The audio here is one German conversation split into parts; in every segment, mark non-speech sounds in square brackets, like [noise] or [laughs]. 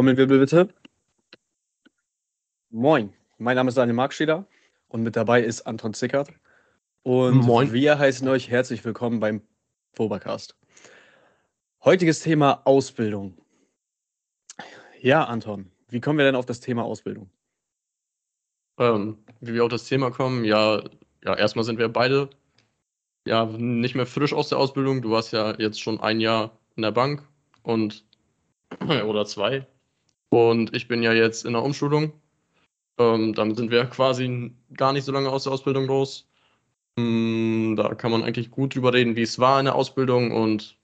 Trommelwirbel bitte. Moin, mein Name ist Daniel Marksteder und mit dabei ist Anton Zickert. Und Moin. wir heißen euch herzlich willkommen beim Fobercast. Heutiges Thema Ausbildung. Ja, Anton, wie kommen wir denn auf das Thema Ausbildung? Ähm, wie wir auf das Thema kommen, ja, ja, erstmal sind wir beide ja nicht mehr frisch aus der Ausbildung. Du warst ja jetzt schon ein Jahr in der Bank und [clears throat] oder zwei. Und ich bin ja jetzt in der Umschulung. Ähm, damit sind wir quasi gar nicht so lange aus der Ausbildung raus. Mm, da kann man eigentlich gut drüber reden, wie es war in der Ausbildung und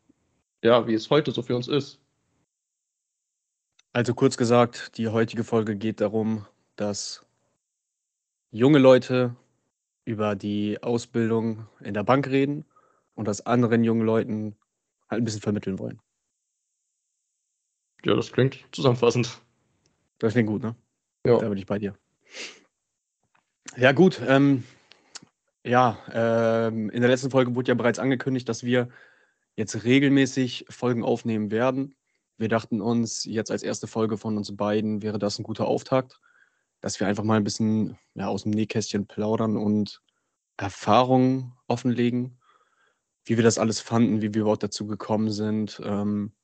ja, wie es heute so für uns ist. Also kurz gesagt, die heutige Folge geht darum, dass junge Leute über die Ausbildung in der Bank reden und das anderen jungen Leuten halt ein bisschen vermitteln wollen. Ja, das klingt zusammenfassend. Das klingt gut, ne? Ja. Da bin ich bei dir. Ja, gut. Ähm, ja, ähm, in der letzten Folge wurde ja bereits angekündigt, dass wir jetzt regelmäßig Folgen aufnehmen werden. Wir dachten uns, jetzt als erste Folge von uns beiden wäre das ein guter Auftakt, dass wir einfach mal ein bisschen ja, aus dem Nähkästchen plaudern und Erfahrungen offenlegen, wie wir das alles fanden, wie wir überhaupt dazu gekommen sind, ähm,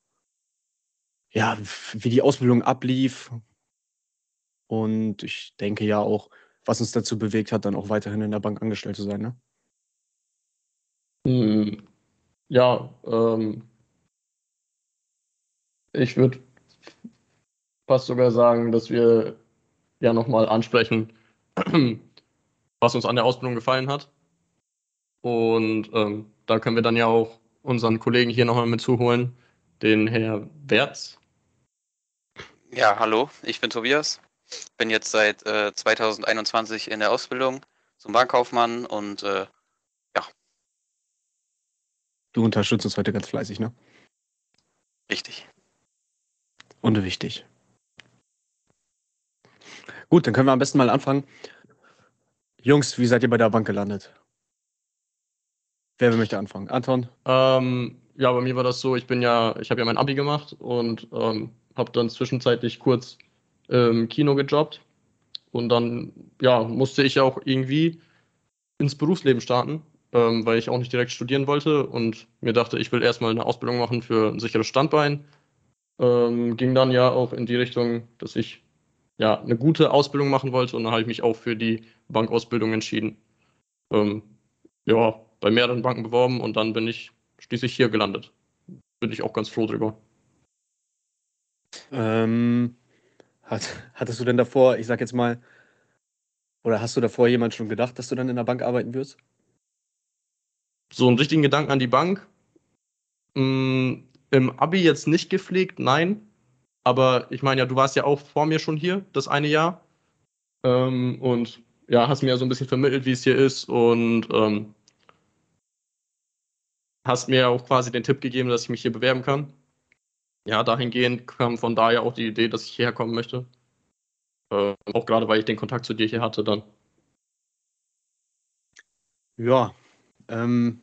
ja, wie die Ausbildung ablief. Und ich denke ja auch, was uns dazu bewegt hat, dann auch weiterhin in der Bank angestellt zu sein. Ne? Hm, ja, ähm, ich würde fast sogar sagen, dass wir ja nochmal ansprechen, [clears throat] was uns an der Ausbildung gefallen hat. Und ähm, da können wir dann ja auch unseren Kollegen hier nochmal mit zuholen, den Herr Wertz. Ja, hallo, ich bin Tobias. Bin jetzt seit äh, 2021 in der Ausbildung zum Bankkaufmann und äh, Du unterstützt uns heute ganz fleißig, ne? richtig. Und wichtig. Gut, dann können wir am besten mal anfangen. Jungs, wie seid ihr bei der Bank gelandet? Wer möchte anfangen? Anton? Ähm, ja, bei mir war das so, ich bin ja, ich habe ja mein Abi gemacht und ähm, habe dann zwischenzeitlich kurz im Kino gejobbt. Und dann, ja, musste ich auch irgendwie ins Berufsleben starten, ähm, weil ich auch nicht direkt studieren wollte und mir dachte, ich will erstmal eine Ausbildung machen für ein sicheres Standbein. Ähm, ging dann ja auch in die Richtung, dass ich ja eine gute Ausbildung machen wollte und dann habe ich mich auch für die Bankausbildung entschieden. Ähm, ja, bei mehreren Banken beworben und dann bin ich schließlich hier gelandet. Bin ich auch ganz froh drüber. Ähm, hat, hattest du denn davor, ich sag jetzt mal, oder hast du davor jemand schon gedacht, dass du dann in der Bank arbeiten wirst? So einen richtigen Gedanken an die Bank. Mh, Im Abi jetzt nicht gepflegt, nein. Aber ich meine ja, du warst ja auch vor mir schon hier, das eine Jahr. Ähm, und ja, hast mir ja so ein bisschen vermittelt, wie es hier ist und ähm, hast mir auch quasi den Tipp gegeben, dass ich mich hier bewerben kann. Ja, dahingehend kam von daher auch die Idee, dass ich hierher kommen möchte. Äh, auch gerade, weil ich den Kontakt zu dir hier hatte dann. Ja, ähm,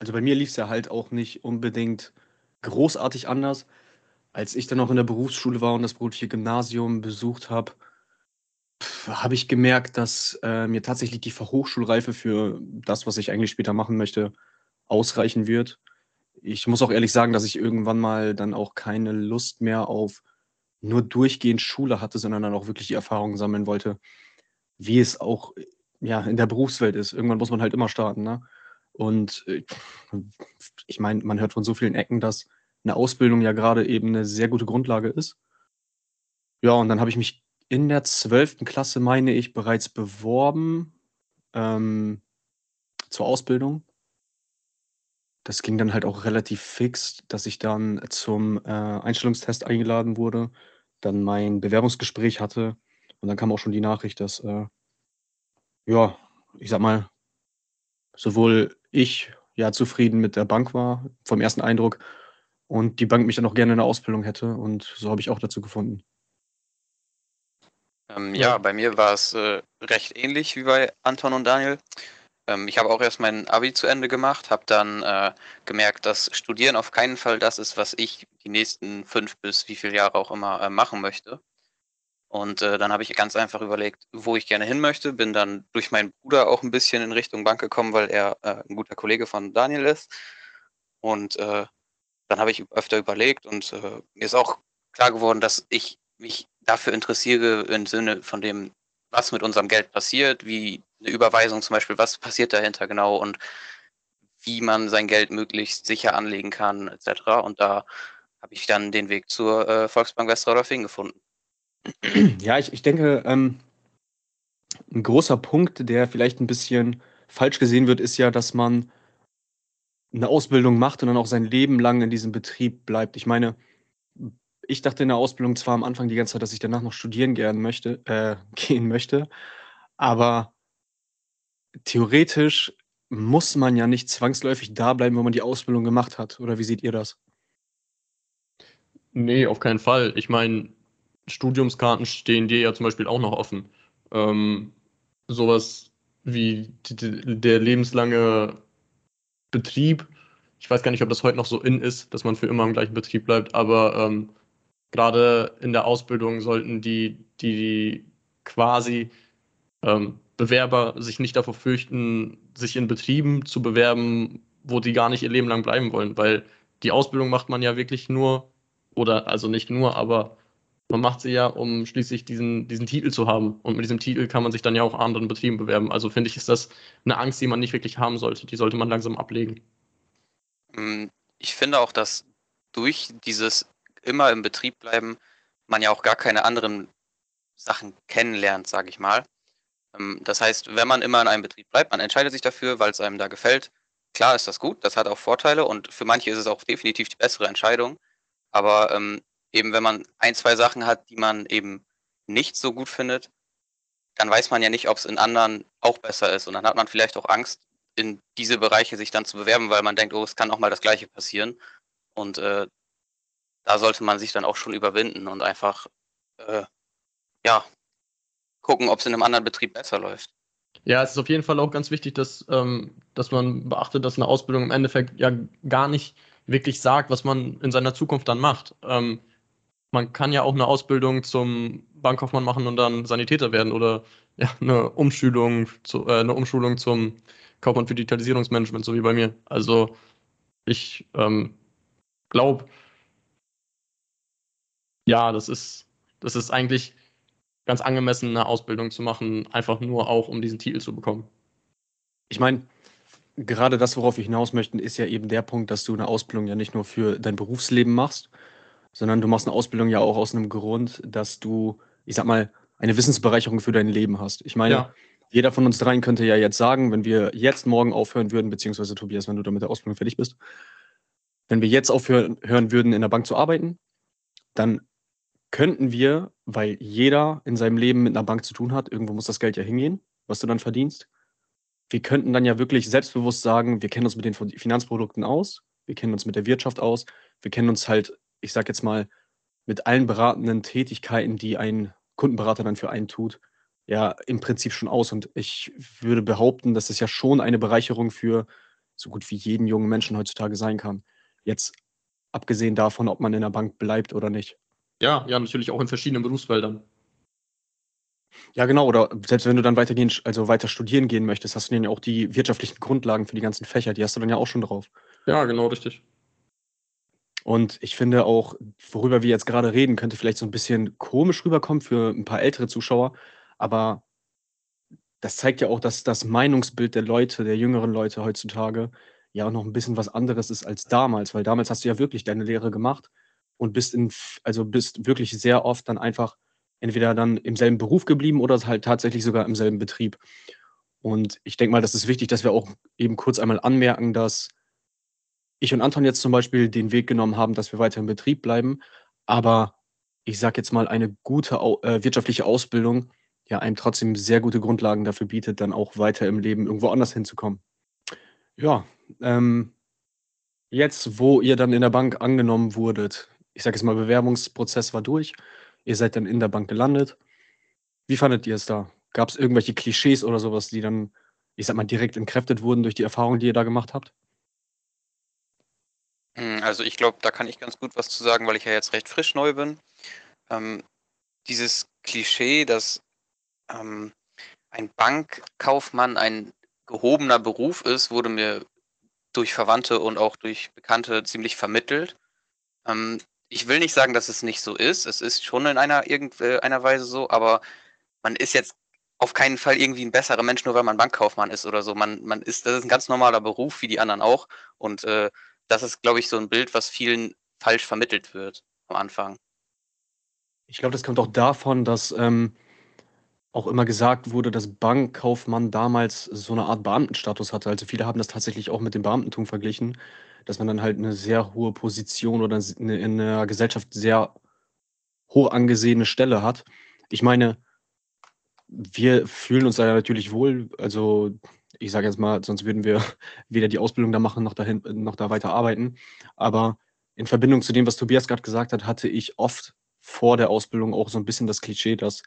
also bei mir lief es ja halt auch nicht unbedingt großartig anders. Als ich dann noch in der Berufsschule war und das berufliche Gymnasium besucht habe, habe ich gemerkt, dass äh, mir tatsächlich die Fachhochschulreife für das, was ich eigentlich später machen möchte, ausreichen wird. Ich muss auch ehrlich sagen, dass ich irgendwann mal dann auch keine Lust mehr auf nur durchgehend Schule hatte, sondern dann auch wirklich die Erfahrung sammeln wollte, wie es auch ja, in der Berufswelt ist. Irgendwann muss man halt immer starten. Ne? Und äh, ich meine, man hört von so vielen Ecken, dass eine Ausbildung ja gerade eben eine sehr gute Grundlage ist. Ja, und dann habe ich mich in der 12. Klasse, meine ich, bereits beworben ähm, zur Ausbildung. Das ging dann halt auch relativ fix, dass ich dann zum äh, Einstellungstest eingeladen wurde, dann mein Bewerbungsgespräch hatte und dann kam auch schon die Nachricht, dass, äh, ja, ich sag mal, sowohl ich ja zufrieden mit der Bank war, vom ersten Eindruck, und die Bank mich dann auch gerne in der Ausbildung hätte und so habe ich auch dazu gefunden. Ähm, Ja. bei mir war es äh, recht ähnlich wie bei Anton und Daniel. Ähm, ich habe auch erst mein Abi zu Ende gemacht, habe dann äh, gemerkt, dass Studieren auf keinen Fall das ist, was ich die nächsten fünf bis wie viele Jahre auch immer äh, machen möchte. Und äh, dann habe ich ganz einfach überlegt, wo ich gerne hin möchte. Bin dann durch meinen Bruder auch ein bisschen in Richtung Bank gekommen, weil er äh, ein guter Kollege von Daniel ist. Und äh, dann habe ich öfter überlegt und äh, mir ist auch klar geworden, dass ich mich dafür interessiere im Sinne von dem, was mit unserem Geld passiert, wie eine Überweisung zum Beispiel, was passiert dahinter genau und wie man sein Geld möglichst sicher anlegen kann, etc. Und da habe ich dann den Weg zur äh, Volksbank Westradorfing gefunden. [clears throat] Ja, ich, ich denke, ähm, ein großer Punkt, der vielleicht ein bisschen falsch gesehen wird, ist ja, dass man eine Ausbildung macht und dann auch sein Leben lang in diesem Betrieb bleibt. Ich meine, ich dachte in der Ausbildung zwar am Anfang die ganze Zeit, dass ich danach noch studieren gern möchte, äh, [laughs] gehen möchte, aber theoretisch muss man ja nicht zwangsläufig da bleiben, wo man die Ausbildung gemacht hat. Oder wie seht ihr das? Nee, auf keinen Fall. Ich meine, Studiumskarten stehen dir ja zum Beispiel auch noch offen. Ähm, sowas wie der lebenslange Betrieb. Ich weiß gar nicht, ob das heute noch so in ist, dass man für immer im gleichen Betrieb bleibt, aber ähm, gerade in der Ausbildung sollten die, die quasi ähm, Bewerber sich nicht davor fürchten, sich in Betrieben zu bewerben, wo die gar nicht ihr Leben lang bleiben wollen, weil die Ausbildung macht man ja wirklich nur, oder also nicht nur, aber man macht sie ja, um schließlich diesen, diesen Titel zu haben. Und mit diesem Titel kann man sich dann ja auch anderen Betrieben bewerben. Also finde ich, ist das eine Angst, die man nicht wirklich haben sollte. Die sollte man langsam ablegen. Mm, ich finde auch, dass durch dieses immer im Betrieb bleiben, man ja auch gar keine anderen Sachen kennenlernt, sage ich mal. Ähm, das heißt, wenn man immer in einem Betrieb bleibt, man entscheidet sich dafür, weil es einem da gefällt. Klar ist das gut, das hat auch Vorteile und für manche ist es auch definitiv die bessere Entscheidung. Aber ähm, eben, wenn man ein, zwei Sachen hat, die man eben nicht so gut findet, dann weiß man ja nicht, ob es in anderen auch besser ist. Und dann hat man vielleicht auch Angst, in diese Bereiche sich dann zu bewerben, weil man denkt, oh, es kann auch mal das Gleiche passieren. Und äh, da sollte man sich dann auch schon überwinden und einfach, äh, ja, gucken, ob es in einem anderen Betrieb besser läuft. Ja, es ist auf jeden Fall auch ganz wichtig, dass, ähm, dass man beachtet, dass eine Ausbildung im Endeffekt ja gar nicht wirklich sagt, was man in seiner Zukunft dann macht. Ähm, man kann ja auch eine Ausbildung zum Bankkaufmann machen und dann Sanitäter werden oder ja, eine Umschulung, zu, äh, eine Umschulung zum Kaufmann für Digitalisierungsmanagement, so wie bei mir. Also ich ähm, glaube, ja, das ist, das ist eigentlich ganz angemessen, eine Ausbildung zu machen, einfach nur auch, um diesen Titel zu bekommen. Ich meine, gerade das, worauf wir hinaus möchten, ist ja eben der Punkt, dass du eine Ausbildung ja nicht nur für dein Berufsleben machst, sondern du machst eine Ausbildung ja auch aus einem Grund, dass du, ich sag mal, eine Wissensbereicherung für dein Leben hast. Ich meine, ja. jeder von uns dreien könnte ja jetzt sagen, wenn wir jetzt morgen aufhören würden, beziehungsweise Tobias, wenn du da mit der Ausbildung fertig bist, wenn wir jetzt aufhören würden, in der Bank zu arbeiten, dann könnten wir, weil jeder in seinem Leben mit einer Bank zu tun hat, irgendwo muss das Geld ja hingehen, was du dann verdienst. Wir könnten dann ja wirklich selbstbewusst sagen, wir kennen uns mit den Finanzprodukten aus, wir kennen uns mit der Wirtschaft aus, wir kennen uns halt, ich sag jetzt mal, mit allen beratenden Tätigkeiten, die ein Kundenberater dann für einen tut, ja im Prinzip schon aus. Und ich würde behaupten, dass es ja schon eine Bereicherung für so gut wie jeden jungen Menschen heutzutage sein kann. Jetzt abgesehen davon, ob man in der Bank bleibt oder nicht. Ja, ja, natürlich auch in verschiedenen Berufsfeldern. Ja, genau. Oder selbst wenn du dann weitergehen, also weiter studieren gehen möchtest, hast du dann ja auch die wirtschaftlichen Grundlagen für die ganzen Fächer. Die hast du dann ja auch schon drauf. Ja, genau, richtig. Und ich finde auch, worüber wir jetzt gerade reden, könnte vielleicht so ein bisschen komisch rüberkommen für ein paar ältere Zuschauer. Aber das zeigt ja auch, dass das Meinungsbild der Leute, der jüngeren Leute heutzutage ja auch noch ein bisschen was anderes ist als damals. Weil damals hast du ja wirklich deine Lehre gemacht und bist in, also bist wirklich sehr oft dann einfach entweder dann im selben Beruf geblieben oder halt tatsächlich sogar im selben Betrieb. Und ich denke mal, das ist wichtig, dass wir auch eben kurz einmal anmerken, dass ich und Anton jetzt zum Beispiel den Weg genommen haben, dass wir weiter im Betrieb bleiben, aber ich sage jetzt mal, eine gute äh, wirtschaftliche Ausbildung ja einem trotzdem sehr gute Grundlagen dafür bietet, dann auch weiter im Leben irgendwo anders hinzukommen. Ja, ähm, jetzt, wo ihr dann in der Bank angenommen wurdet, ich sage jetzt mal, Bewerbungsprozess war durch. Ihr seid dann in der Bank gelandet. Wie fandet ihr es da? Gab es irgendwelche Klischees oder sowas, die dann, ich sag mal, direkt entkräftet wurden durch die Erfahrung, die ihr da gemacht habt? Hm, also ich glaube, da kann ich ganz gut was zu sagen, weil ich ja jetzt recht frisch neu bin. Ähm, dieses Klischee, dass ähm, ein Bankkaufmann ein gehobener Beruf ist, wurde mir durch Verwandte und auch durch Bekannte ziemlich vermittelt. Ähm, ich will nicht sagen, dass es nicht so ist. Es ist schon in einer irgendeiner Weise so, aber man ist jetzt auf keinen Fall irgendwie ein besserer Mensch, nur weil man Bankkaufmann ist oder so. Man, man ist, das ist ein ganz normaler Beruf, wie die anderen auch. Und äh, das ist, glaube ich, so ein Bild, was vielen falsch vermittelt wird am Anfang. Ich glaube, das kommt auch davon, dass ähm, auch immer gesagt wurde, dass Bankkaufmann damals so eine Art Beamtenstatus hatte. Also viele haben das tatsächlich auch mit dem Beamtentum verglichen, dass man dann halt eine sehr hohe Position oder eine, in der Gesellschaft sehr hoch angesehene Stelle hat. Ich meine, wir fühlen uns da natürlich wohl. Also ich sage jetzt mal, sonst würden wir [laughs] weder die Ausbildung da machen noch, dahin, noch da weiter arbeiten. Aber in Verbindung zu dem, was Tobias gerade gesagt hat, hatte ich oft vor der Ausbildung auch so ein bisschen das Klischee, dass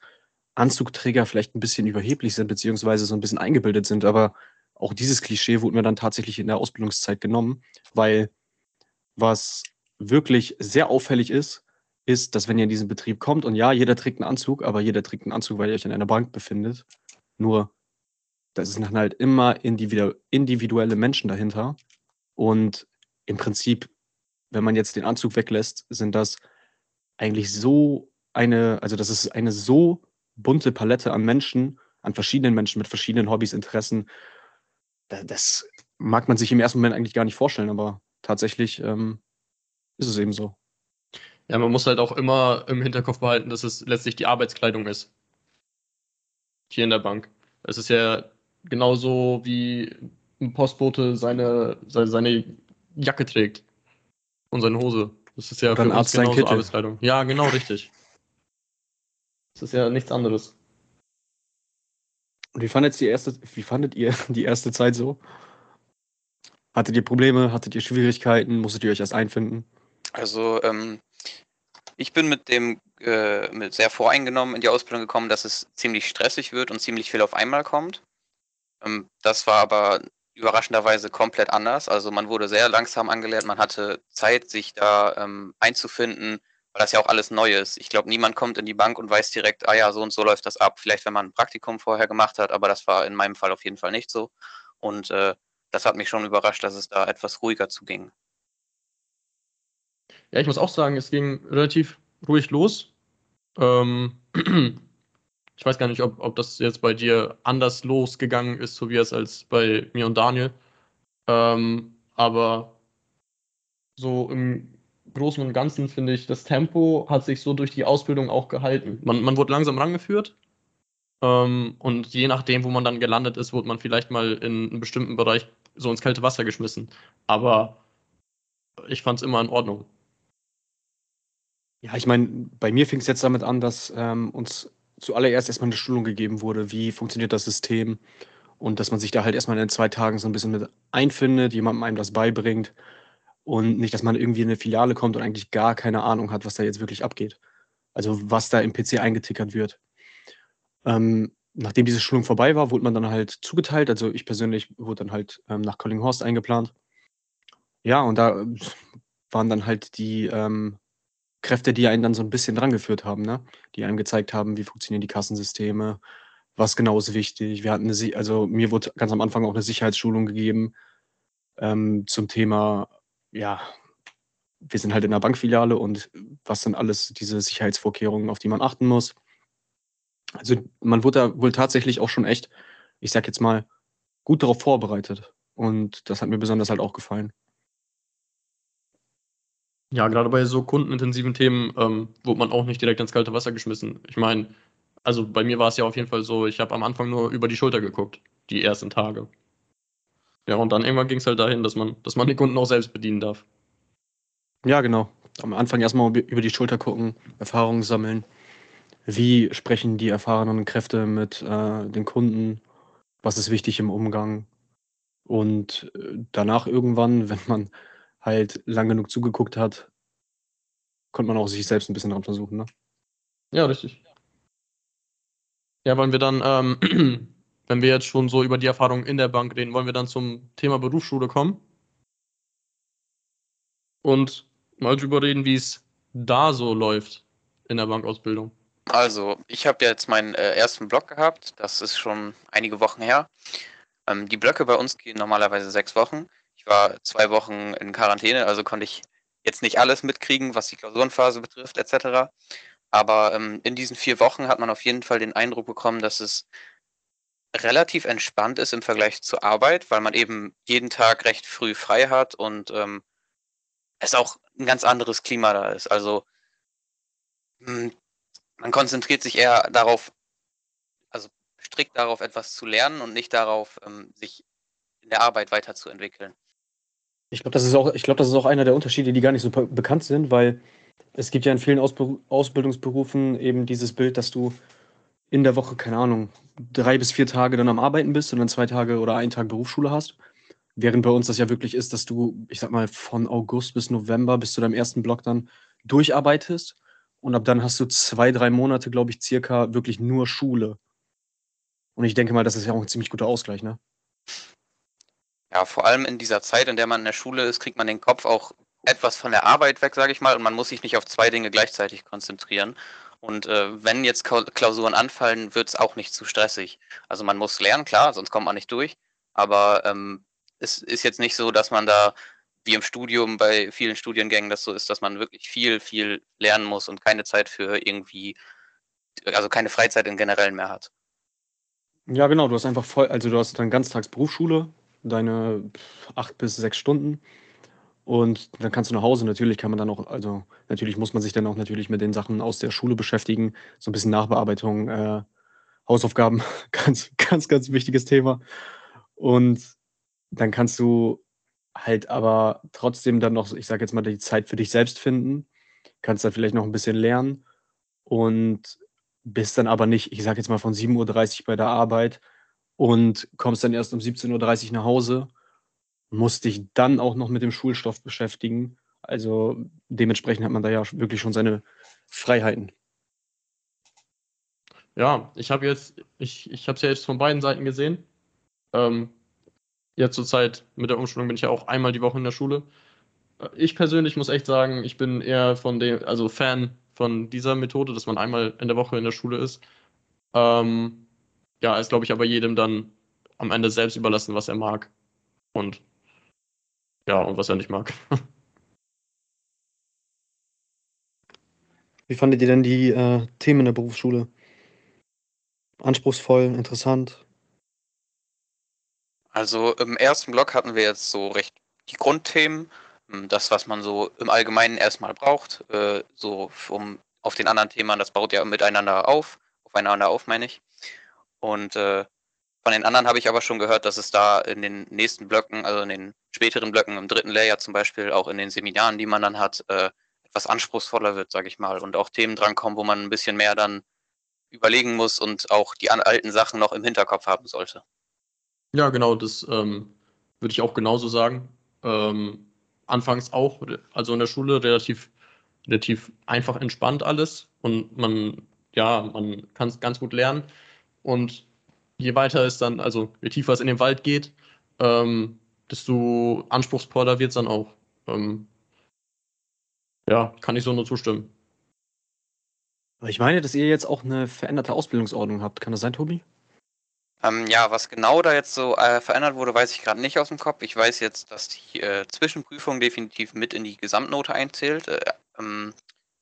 Anzugträger vielleicht ein bisschen überheblich sind, beziehungsweise so ein bisschen eingebildet sind. Aber auch dieses Klischee wurde mir dann tatsächlich in der Ausbildungszeit genommen, weil was wirklich sehr auffällig ist, ist, dass wenn ihr in diesen Betrieb kommt und ja, jeder trägt einen Anzug, aber jeder trägt einen Anzug, weil ihr euch in einer Bank befindet. Nur, da sind halt immer individuelle Menschen dahinter. Und im Prinzip, wenn man jetzt den Anzug weglässt, sind das eigentlich so eine, also das ist eine so bunte Palette an Menschen, an verschiedenen Menschen mit verschiedenen Hobbys, Interessen. Das mag man sich im ersten Moment eigentlich gar nicht vorstellen, aber tatsächlich ähm, ist es eben so. Ja, man muss halt auch immer im Hinterkopf behalten, dass es letztlich die Arbeitskleidung ist. Hier in der Bank. Es ist ja genauso wie ein Postbote seine, seine, seine Jacke trägt und seine Hose. Das ist ja Oder für uns genauso Arbeitskleidung. Ja, genau richtig. Das ist ja nichts anderes. Und wie fandet, die erste, wie fandet ihr [laughs] die erste Zeit so? Hattet ihr Probleme? Hattet ihr Schwierigkeiten? Musstet ihr euch erst einfinden? Also, ähm, ich bin mit dem äh, mit sehr voreingenommen in die Ausbildung gekommen, dass es ziemlich stressig wird und ziemlich viel auf einmal kommt. Ähm, das war aber überraschenderweise komplett anders. Also man wurde sehr langsam angelernt, man hatte Zeit, sich da ähm, einzufinden, weil das ja auch alles neu ist. Ich glaube, niemand kommt in die Bank und weiß direkt, ah ja, so und so läuft das ab. Vielleicht, wenn man ein Praktikum vorher gemacht hat, aber das war in meinem Fall auf jeden Fall nicht so. Und äh, das hat mich schon überrascht, dass es da etwas ruhiger zuging. Ja, ich muss auch sagen, es ging relativ ruhig los. Ähm, [clears throat] ich weiß gar nicht, ob, ob das jetzt bei dir anders losgegangen ist, Tobias, als bei mir und Daniel. Ähm, aber so im Großen und Ganzen finde ich, das Tempo hat sich so durch die Ausbildung auch gehalten. Man, man wurde langsam rangeführt. Ähm, und je nachdem, wo man dann gelandet ist, wurde man vielleicht mal in einem bestimmten Bereich so ins kalte Wasser geschmissen. Aber ich fand es immer in Ordnung. Ja, ich meine, bei mir fing es jetzt damit an, dass ähm, uns zuallererst erstmal eine Schulung gegeben wurde, wie funktioniert das System und dass man sich da halt erstmal in zwei Tagen so ein bisschen mit einfindet, jemandem einem das beibringt und nicht, dass man irgendwie in eine Filiale kommt und eigentlich gar keine Ahnung hat, was da jetzt wirklich abgeht. Also was da im PC eingetickert wird. Ähm, nachdem diese Schulung vorbei war, wurde man dann halt zugeteilt. Also ich persönlich wurde dann halt ähm, nach Collinghorst eingeplant. Ja, und da äh, waren dann halt die ähm, Kräfte, die einen dann so ein bisschen drangeführt haben, ne? Die einem gezeigt haben, wie funktionieren die Kassensysteme, was genau ist wichtig. Wir hatten eine, also mir wurde ganz am Anfang auch eine Sicherheitsschulung gegeben ähm, zum Thema, ja, wir sind halt in der Bankfiliale und was sind alles diese Sicherheitsvorkehrungen, auf die man achten muss. Also man wurde da wohl tatsächlich auch schon echt, ich sag jetzt mal, gut darauf vorbereitet. Und das hat mir besonders halt auch gefallen. Ja, gerade bei so kundenintensiven Themen ähm, wurde man auch nicht direkt ins kalte Wasser geschmissen. Ich meine, also bei mir war es ja auf jeden Fall so, ich habe am Anfang nur über die Schulter geguckt, die ersten Tage. Ja, und dann irgendwann ging es halt dahin, dass man, dass man die Kunden auch selbst bedienen darf. Ja, genau. Am Anfang erstmal über die Schulter gucken, Erfahrungen sammeln. Wie sprechen die erfahrenen Kräfte mit äh, den Kunden? Was ist wichtig im Umgang? Und äh, danach irgendwann, [laughs] wenn man halt lang genug zugeguckt hat, konnte man auch sich selbst ein bisschen dran versuchen, ne? Ja, richtig. Ja, wollen wir dann, ähm, [clears throat] wenn wir jetzt schon so über die Erfahrungen in der Bank reden, wollen wir dann zum Thema Berufsschule kommen und mal drüber reden, wie es da so läuft in der Bankausbildung. Also, ich habe jetzt meinen äh, ersten Block gehabt. Das ist schon einige Wochen her. Ähm, die Blöcke bei uns gehen normalerweise sechs Wochen. Ich war zwei Wochen in Quarantäne, also konnte ich jetzt nicht alles mitkriegen, was die Klausurenphase betrifft, etc. Aber ähm, in diesen vier Wochen hat man auf jeden Fall den Eindruck bekommen, dass es relativ entspannt ist im Vergleich zur Arbeit, weil man eben jeden Tag recht früh frei hat und ähm, es auch ein ganz anderes Klima da ist. Also hm, man konzentriert sich eher darauf, also strikt darauf, etwas zu lernen und nicht darauf, ähm, sich in der Arbeit weiterzuentwickeln. Ich glaube, das ist auch, das ist auch einer der Unterschiede, die gar nicht so bekannt sind, weil es gibt ja in vielen Ausbildungsberufen eben dieses Bild, dass du in der Woche, keine Ahnung, drei bis vier Tage dann am Arbeiten bist und dann zwei Tage oder einen Tag Berufsschule hast. Während bei uns das ja wirklich ist, dass du, ich sag mal, von August bis November bis zu deinem ersten Block dann durcharbeitest. Und ab dann hast du zwei, drei Monate, glaube ich, circa wirklich nur Schule. Und ich denke mal, das ist ja auch ein ziemlich guter Ausgleich, ne? Ja, vor allem in dieser Zeit, in der man in der Schule ist, kriegt man den Kopf auch etwas von der Arbeit weg, sage ich mal, und man muss sich nicht auf zwei Dinge gleichzeitig konzentrieren. Und äh, wenn jetzt Klausuren anfallen, wird es auch nicht zu stressig. Also man muss lernen, klar, sonst kommt man nicht durch. Aber ähm, es ist jetzt nicht so, dass man da wie im Studium bei vielen Studiengängen das so ist, dass man wirklich viel, viel lernen muss und keine Zeit für irgendwie, also keine Freizeit in generellen mehr hat. Ja, genau, du hast einfach voll, also du hast dann ganztags Berufsschule, deine acht bis sechs Stunden und dann kannst du nach Hause. Natürlich kann man dann auch, also natürlich muss man sich dann auch natürlich mit den Sachen aus der Schule beschäftigen, so ein bisschen Nachbearbeitung, äh, Hausaufgaben, [laughs] ganz, ganz, ganz wichtiges Thema. Und dann kannst du halt aber trotzdem dann noch, ich sage jetzt mal, die Zeit für dich selbst finden, kannst dann vielleicht noch ein bisschen lernen und bist dann aber nicht, ich sage jetzt mal von 7.30 Uhr bei der Arbeit und kommst dann erst um 17.30 Uhr nach Hause, musst dich dann auch noch mit dem Schulstoff beschäftigen. Also dementsprechend hat man da ja wirklich schon seine Freiheiten. Ja, ich habe jetzt, ich, ich habe es ja jetzt von beiden Seiten gesehen. Ähm, jetzt zur Zeit mit der Umschulung bin ich ja auch einmal die Woche in der Schule. Ich persönlich muss echt sagen, ich bin eher von dem, also Fan von dieser Methode, dass man einmal in der Woche in der Schule ist. Ähm, ja, ist glaube ich aber jedem dann am Ende selbst überlassen, was er mag. Und ja, und was er nicht mag. Wie fandet ihr denn die äh, Themen in der Berufsschule? Anspruchsvoll, interessant? Also im ersten Block hatten wir jetzt so recht die Grundthemen, hm, das, was man so im Allgemeinen erstmal braucht, äh, so um auf den anderen Themen, das baut ja miteinander auf, aufeinander auf, meine ich. Und äh, von den anderen habe ich aber schon gehört, dass es da in den nächsten Blöcken, also in den späteren Blöcken, im dritten Layer zum Beispiel, auch in den Seminaren, die man dann hat, äh, etwas anspruchsvoller wird, sage ich mal, und auch Themen drankommen, wo man ein bisschen mehr dann überlegen muss und auch die alten Sachen noch im Hinterkopf haben sollte. Ja, genau, das ähm, würde ich auch genauso sagen. Ähm, anfangs auch, also in der Schule relativ, relativ einfach entspannt alles und man, ja, man kann es ganz gut lernen. Und je weiter es dann, also je tiefer es in den Wald geht, ähm, desto anspruchsvoller wird es dann auch. Ähm, ja, kann ich so nur zustimmen. Aber ich meine, dass ihr jetzt auch eine veränderte Ausbildungsordnung habt. Kann das sein, Tobi? Ähm, ja, was genau da jetzt so äh, verändert wurde, weiß ich gerade nicht aus dem Kopf. Ich weiß jetzt, dass die äh, Zwischenprüfung definitiv mit in die Gesamtnote einzählt. Äh, ähm,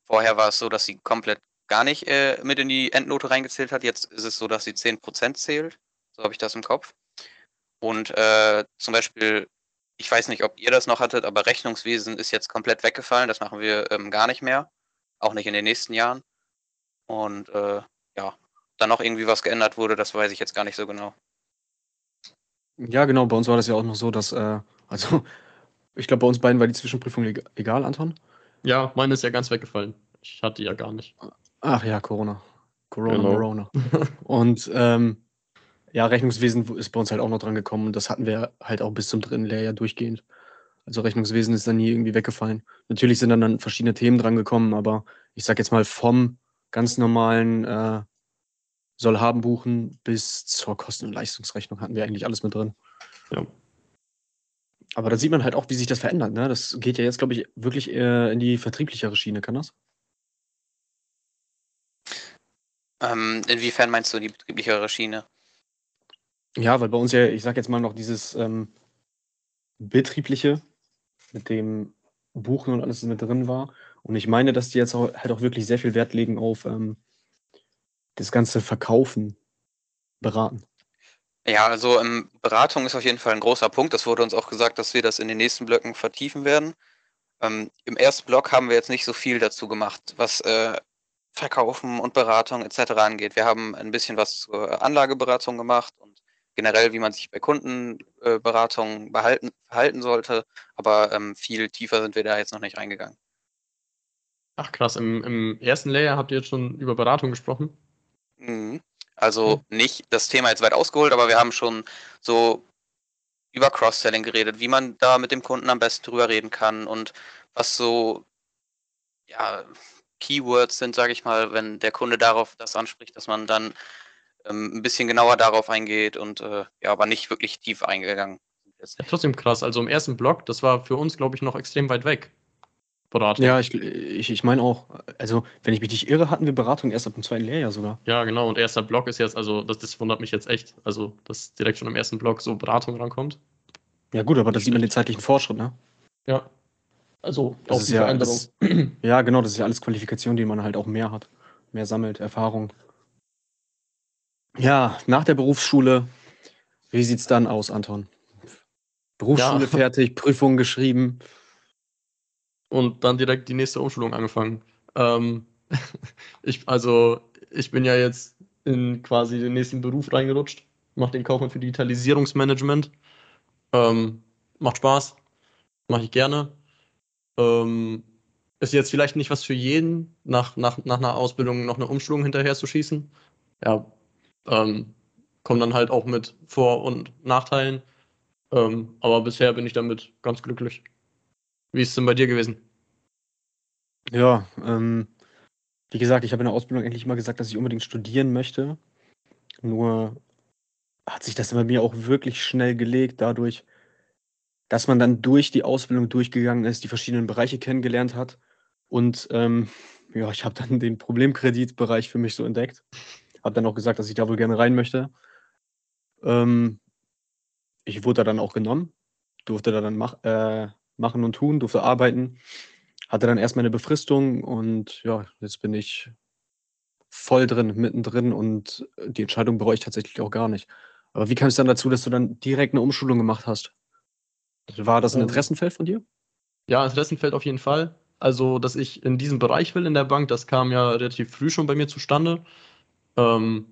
vorher war es so, dass sie komplett gar nicht äh, mit in die Endnote reingezählt hat. Jetzt ist es so, dass sie 10% zählt. So habe ich das im Kopf. Und äh, zum Beispiel, ich weiß nicht, ob ihr das noch hattet, aber Rechnungswesen ist jetzt komplett weggefallen. Das machen wir ähm, gar nicht mehr. Auch nicht in den nächsten Jahren. Und äh, ja, dann noch irgendwie was geändert wurde, das weiß ich jetzt gar nicht so genau. Ja, genau, bei uns war das ja auch noch so, dass, äh, also, ich glaube, bei uns beiden war die Zwischenprüfung egal, Anton. Ja, meine ist ja ganz weggefallen. Ich hatte ja gar nicht. Ach ja, Corona. Corona, genau. Corona. [laughs] und ähm, ja, Rechnungswesen ist bei uns halt auch noch dran gekommen und das hatten wir halt auch bis zum dritten Lehrjahr durchgehend. Also Rechnungswesen ist dann nie irgendwie weggefallen. Natürlich sind dann, dann verschiedene Themen dran gekommen, aber ich sag jetzt mal vom ganz normalen äh, soll haben buchen bis zur Kosten- und Leistungsrechnung hatten wir eigentlich alles mit drin. Ja. Aber da sieht man halt auch, wie sich das verändert. Ne? Das geht ja jetzt, glaube ich, wirklich eher in die vertrieblichere Schiene. Kann das? Ähm, inwiefern meinst du die betrieblichere Schiene? Ja, weil bei uns ja, ich sag jetzt mal noch dieses ähm, betriebliche mit dem Buchen und alles mit drin war. Und ich meine, dass die jetzt auch, halt auch wirklich sehr viel Wert legen auf ähm, das ganze Verkaufen, Beraten. Ja, also ähm, Beratung ist auf jeden Fall ein großer Punkt. Das wurde uns auch gesagt, dass wir das in den nächsten Blöcken vertiefen werden. Ähm, Im ersten Block haben wir jetzt nicht so viel dazu gemacht, was äh, Verkaufen und Beratung etc. angeht. Wir haben ein bisschen was zur Anlageberatung gemacht und generell, wie man sich bei Kundenberatung äh, behalten, verhalten sollte. Aber ähm, viel tiefer sind wir da jetzt noch nicht reingegangen. Ach krass, im, im ersten Layer habt ihr jetzt schon über Beratung gesprochen? Mhm. Also mhm. nicht das Thema jetzt weit ausgeholt, aber wir haben schon so über Cross-Selling geredet, wie man da mit dem Kunden am besten drüber reden kann und was so ja, Keywords sind, sage ich mal, wenn der Kunde darauf das anspricht, dass man dann ähm, ein bisschen genauer darauf eingeht und äh, ja, aber nicht wirklich tief eingegangen. Ja, trotzdem krass. Also im ersten Blog, das war für uns, glaube ich, noch extrem weit weg. Beratung. Ja, ich, ich, ich meine auch, also wenn ich mich nicht irre, hatten wir Beratung erst ab dem zweiten Lehrjahr sogar. Ja, genau. Und erster Blog ist jetzt, also das, das wundert mich jetzt echt, also dass direkt schon im ersten Blog so Beratung rankommt. Ja gut, aber da sieht man den zeitlichen Fortschritt, ne? Ja. Also das ist die ja. Das, ja, genau, das ist ja alles Qualifikation, die man halt auch mehr hat. Mehr sammelt, Erfahrung. Ja, nach der Berufsschule, wie sieht's dann aus, Anton? Berufsschule ja. [laughs] fertig, Prüfungen geschrieben. Und dann direkt die nächste Umschulung angefangen. Ähm, [laughs] ich, also, ich bin ja jetzt in quasi den nächsten Beruf reingerutscht, mache den Kaufmann für Digitalisierungsmanagement. Ähm, macht Spaß, mache ich gerne. Ähm, ist jetzt vielleicht nicht was für jeden, nach, nach, nach einer Ausbildung noch eine Umschulung hinterher zu schießen. Ja, ähm, kommt dann halt auch mit Vor- und Nachteilen. Ähm, aber bisher bin ich damit ganz glücklich. Wie ist es denn bei dir gewesen? Ja, ähm, wie gesagt, ich habe in der Ausbildung eigentlich immer gesagt, dass ich unbedingt studieren möchte. Nur hat sich das bei mir auch wirklich schnell gelegt, dadurch, dass man dann durch die Ausbildung durchgegangen ist, die verschiedenen Bereiche kennengelernt hat. Und ähm, ja, ich habe dann den Problemkreditbereich für mich so entdeckt. Habe dann auch gesagt, dass ich da wohl gerne rein möchte. Ähm, ich wurde da dann auch genommen, durfte da dann mach, äh, machen und tun, durfte arbeiten. Hatte dann erstmal eine Befristung und ja, jetzt bin ich voll drin, mittendrin und die Entscheidung bereue ich tatsächlich auch gar nicht. Aber wie kam es dann dazu, dass du dann direkt eine Umschulung gemacht hast? War das ein ähm. Interessenfeld von dir? Ja, Interessenfeld auf jeden Fall. Also, dass ich in diesem Bereich will in der Bank, das kam ja relativ früh schon bei mir zustande. Ähm,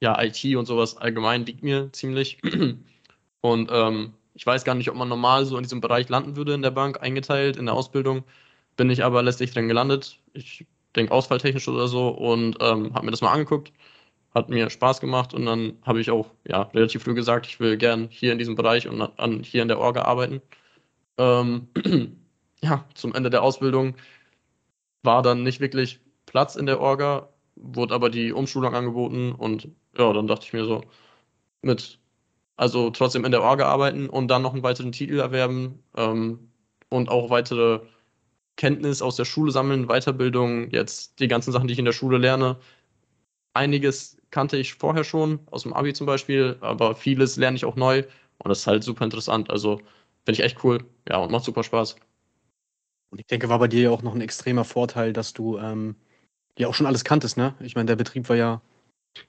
ja, IT und sowas allgemein liegt mir ziemlich. [clears throat] Und ähm, ich weiß gar nicht, ob man normal so in diesem Bereich landen würde in der Bank, eingeteilt in der Ausbildung. Bin ich aber letztlich drin gelandet. Ich denke ausfalltechnisch oder so und ähm, habe mir das mal angeguckt. Hat mir Spaß gemacht und dann habe ich auch ja, relativ früh gesagt, ich will gern hier in diesem Bereich und an, hier in der Orga arbeiten. Ähm, [clears throat] ja, zum Ende der Ausbildung war dann nicht wirklich Platz in der Orga wurde aber die Umschulung angeboten und ja, dann dachte ich mir so, mit, also trotzdem in der Orga arbeiten und dann noch einen weiteren Titel erwerben ähm, und auch weitere Kenntnis aus der Schule sammeln, Weiterbildung, jetzt die ganzen Sachen, die ich in der Schule lerne. Einiges kannte ich vorher schon, aus dem Abi zum Beispiel, aber vieles lerne ich auch neu und das ist halt super interessant. Also finde ich echt cool, ja, und macht super Spaß. Und ich denke, war bei dir ja auch noch ein extremer Vorteil, dass du ähm, ja auch schon alles kanntest, ne? Ich meine, der Betrieb war ja,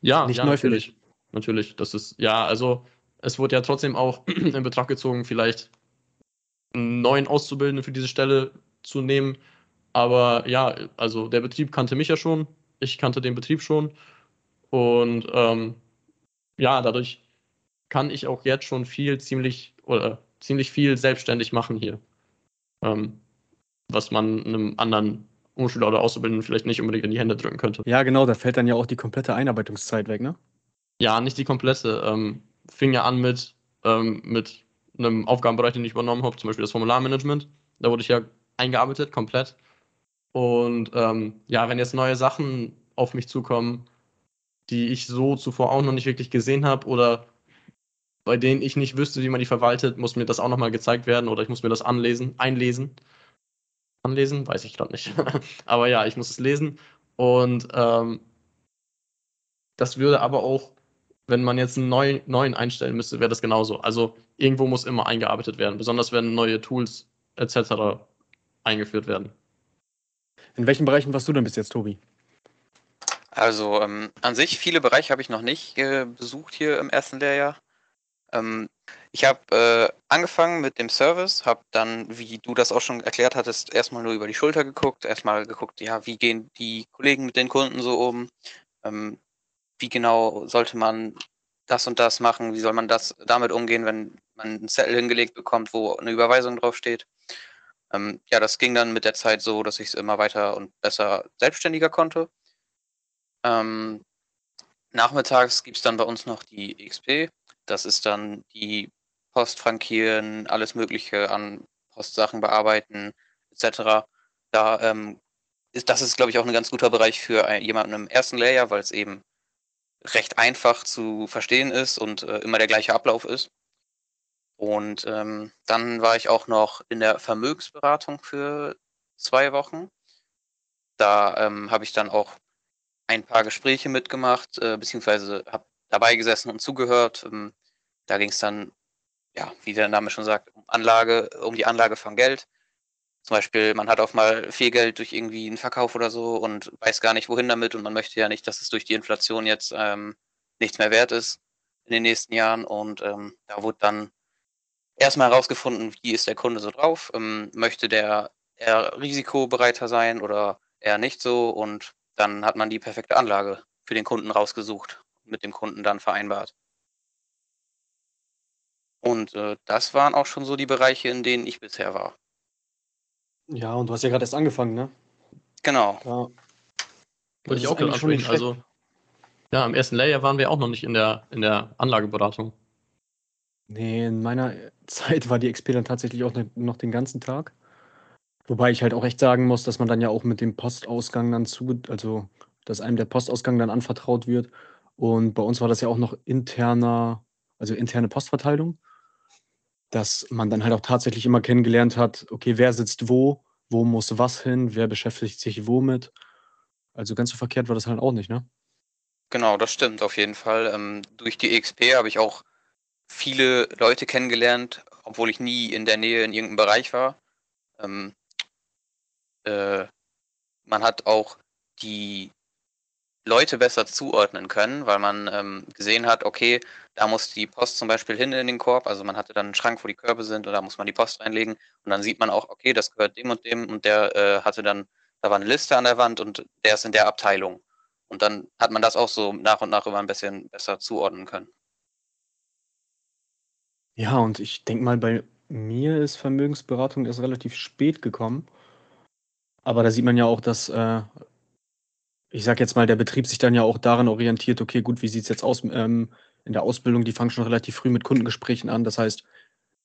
ja nicht ja, neu für dich. Natürlich, das ist, ja, also es wurde ja trotzdem auch [clears throat] in Betracht gezogen, vielleicht einen neuen Auszubildenden für diese Stelle zu nehmen. Aber ja, also der Betrieb kannte mich ja schon, ich kannte den Betrieb schon. Und ähm, ja, dadurch kann ich auch jetzt schon viel, ziemlich oder ziemlich viel selbstständig machen hier. Ähm, was man einem anderen Umschüler oder Auszubildenden vielleicht nicht unbedingt in die Hände drücken könnte. Ja, genau, da fällt dann ja auch die komplette Einarbeitungszeit weg, ne? Ja, nicht die komplette. Ähm, fing ja an mit, ähm, mit einem Aufgabenbereich, den ich übernommen habe, zum Beispiel das Formularmanagement. Da wurde ich ja eingearbeitet, komplett. Und ähm, ja, wenn jetzt neue Sachen auf mich zukommen, die ich so zuvor auch noch nicht wirklich gesehen habe oder bei denen ich nicht wüsste, wie man die verwaltet, muss mir das auch nochmal gezeigt werden oder ich muss mir das anlesen, einlesen. Anlesen, weiß ich gerade nicht. [laughs] aber ja, ich muss es lesen. Und ähm, das würde aber auch, wenn man jetzt einen neuen, neuen einstellen müsste, wäre das genauso. Also irgendwo muss immer eingearbeitet werden, besonders wenn neue Tools etc. eingeführt werden. In welchen Bereichen warst du denn bis jetzt, Tobi? Also ähm, an sich, viele Bereiche habe ich noch nicht äh, besucht hier im ersten Lehrjahr. Ähm, ich habe äh, angefangen mit dem Service, habe dann, wie du das auch schon erklärt hattest, erstmal nur über die Schulter geguckt, erstmal geguckt, ja, wie gehen die Kollegen mit den Kunden so um, ähm, wie genau sollte man das und das machen, wie soll man das damit umgehen, wenn man einen Zettel hingelegt bekommt, wo eine Überweisung draufsteht. Ähm, ja, das ging dann mit der Zeit so, dass ich es immer weiter und besser selbstständiger konnte. Ähm, nachmittags gibt es dann bei uns noch die XP. Das ist dann die Post frankieren, alles Mögliche an Postsachen bearbeiten, etc. Da ähm, ist das ist, glaube ich, auch ein ganz guter Bereich für jemanden im ersten Layer, weil es eben recht einfach zu verstehen ist und äh, immer der gleiche Ablauf ist. Und ähm, dann war ich auch noch in der Vermögensberatung für zwei Wochen. Da ähm, habe ich dann auch ein paar Gespräche mitgemacht, äh, beziehungsweise habe dabei gesessen und zugehört. Ähm, da ging es dann, ja, wie der Name schon sagt, um Anlage, um die Anlage von Geld. Zum Beispiel, man hat auch mal viel Geld durch irgendwie einen Verkauf oder so und weiß gar nicht, wohin damit und man möchte ja nicht, dass es durch die Inflation jetzt ähm, nichts mehr wert ist in den nächsten Jahren. Und ähm, da wurde dann erstmal herausgefunden, wie ist der Kunde so drauf, ähm, möchte der eher risikobereiter sein oder eher nicht so und dann hat man die perfekte Anlage für den Kunden rausgesucht und mit dem Kunden dann vereinbart. Und äh, das waren auch schon so die Bereiche, in denen ich bisher war. Ja, und du hast ja gerade erst angefangen, ne? Genau. Ja. Wollte ich auch gerade ansprechen. Also, ja, im ersten Layer waren wir auch noch nicht in der, in der Anlageberatung. Nee, in meiner Zeit war die XP dann tatsächlich auch ne, noch den ganzen Tag. Wobei ich halt auch echt sagen muss, dass man dann ja auch mit dem Postausgang dann zu, also dass einem der Postausgang dann anvertraut wird. Und bei uns war das ja auch noch interner, also interne Postverteilung, dass man dann halt auch tatsächlich immer kennengelernt hat, okay, wer sitzt wo, wo muss was hin, wer beschäftigt sich womit. Also ganz so verkehrt war das halt auch nicht, ne? Genau, das stimmt auf jeden Fall. Ähm, durch die XP habe ich auch viele Leute kennengelernt, obwohl ich nie in der Nähe in irgendeinem Bereich war. Ähm, äh, man hat auch die Leute besser zuordnen können, weil man ähm, gesehen hat, okay, da muss die Post zum Beispiel hin in den Korb. Also man hatte dann einen Schrank, wo die Körbe sind und da muss man die Post reinlegen. Und dann sieht man auch, okay, das gehört dem und dem und der äh, hatte dann, da war eine Liste an der Wand und der ist in der Abteilung. Und dann hat man das auch so nach und nach immer ein bisschen besser zuordnen können. Ja, und ich denke mal, bei mir ist Vermögensberatung erst relativ spät gekommen. Aber da sieht man ja auch, dass, äh, ich sage jetzt mal, der Betrieb sich dann ja auch daran orientiert, okay, gut, wie sieht es jetzt aus ähm, in der Ausbildung? Die fangen schon relativ früh mit Kundengesprächen an. Das heißt,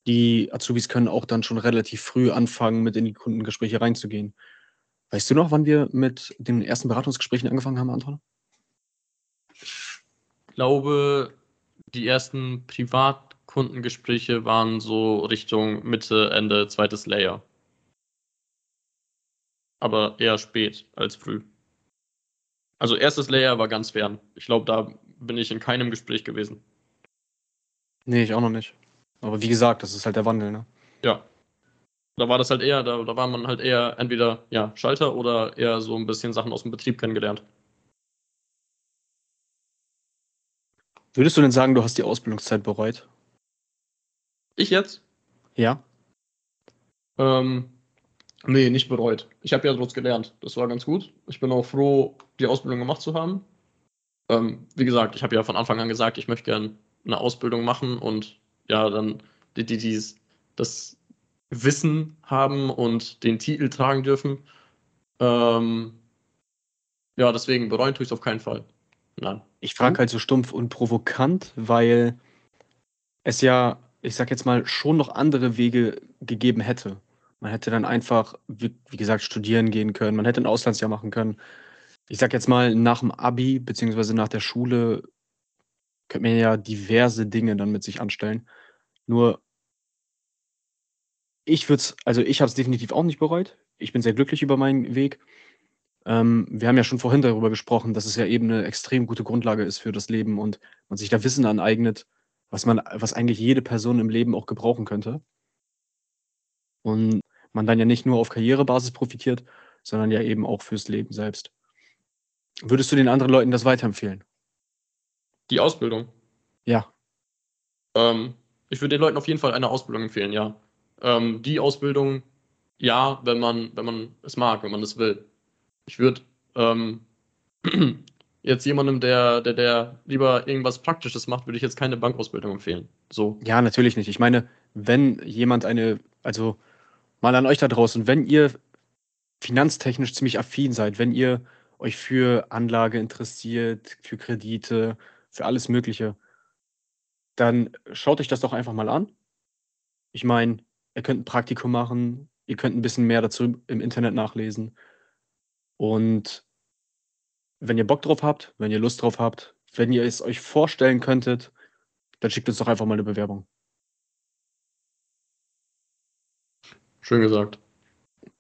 die Azubis können auch dann schon relativ früh anfangen, mit in die Kundengespräche reinzugehen. Weißt du noch, wann wir mit den ersten Beratungsgesprächen angefangen haben, Anton? Ich glaube, die ersten Privatkundengespräche waren so Richtung Mitte, Ende zweites Layer aber eher spät als früh. Also erstes Layer war ganz fern. Ich glaube, da bin ich in keinem Gespräch gewesen. Nee, ich auch noch nicht. Aber wie gesagt, das ist halt der Wandel, ne? Ja. Da war das halt eher, da, da war man halt eher entweder ja, Schalter oder eher so ein bisschen Sachen aus dem Betrieb kennengelernt. Würdest du denn sagen, du hast die Ausbildungszeit bereut? Ich jetzt? Ja. Ähm, Nee, nicht bereut. Ich habe ja daraus gelernt. Das war ganz gut. Ich bin auch froh, die Ausbildung gemacht zu haben. Ähm, wie gesagt, ich habe ja von Anfang an gesagt, ich möchte gerne eine Ausbildung machen und ja, dann die, die, die das Wissen haben und den Titel tragen dürfen. Ähm, ja, deswegen bereuen tue ich es auf keinen Fall. Nein. Ich frage halt so stumpf und provokant, weil es ja, ich sag jetzt mal, schon noch andere Wege gegeben hätte. Man hätte dann einfach, wie, wie gesagt, studieren gehen können. Man hätte ein Auslandsjahr machen können. ich sag jetzt mal, nach dem Abi beziehungsweise nach der Schule könnte man ja diverse Dinge dann mit sich anstellen. Nur ich würde es, also ich habe es definitiv auch nicht bereut. Ich bin sehr glücklich über meinen Weg. Ähm, wir haben ja schon vorhin darüber gesprochen, dass es ja eben eine extrem gute Grundlage ist für das Leben und man sich da Wissen aneignet, was man, was eigentlich jede Person im Leben auch gebrauchen könnte. Und man dann ja nicht nur auf Karrierebasis profitiert, sondern ja eben auch fürs Leben selbst. Würdest du den anderen Leuten das weiterempfehlen? Die Ausbildung. Ja. Ähm, ich würde den Leuten auf jeden Fall eine Ausbildung empfehlen, ja. Ähm, die Ausbildung, ja, wenn man, wenn man es mag, wenn man es will. Ich würde ähm, [clears throat] jetzt jemandem, der, der, der lieber irgendwas Praktisches macht, würde ich jetzt keine Bankausbildung empfehlen. So. Ja, natürlich nicht. Ich meine, wenn jemand eine, also mal an euch da draußen, wenn ihr finanztechnisch ziemlich affin seid, wenn ihr euch für Anlage interessiert, für Kredite, für alles Mögliche, dann schaut euch das doch einfach mal an. Ich meine, ihr könnt ein Praktikum machen, ihr könnt ein bisschen mehr dazu im Internet nachlesen. Und wenn ihr Bock drauf habt, wenn ihr Lust drauf habt, wenn ihr es euch vorstellen könntet, dann schickt uns doch einfach mal eine Bewerbung. Schön gesagt.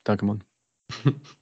Danke, Mann. [laughs]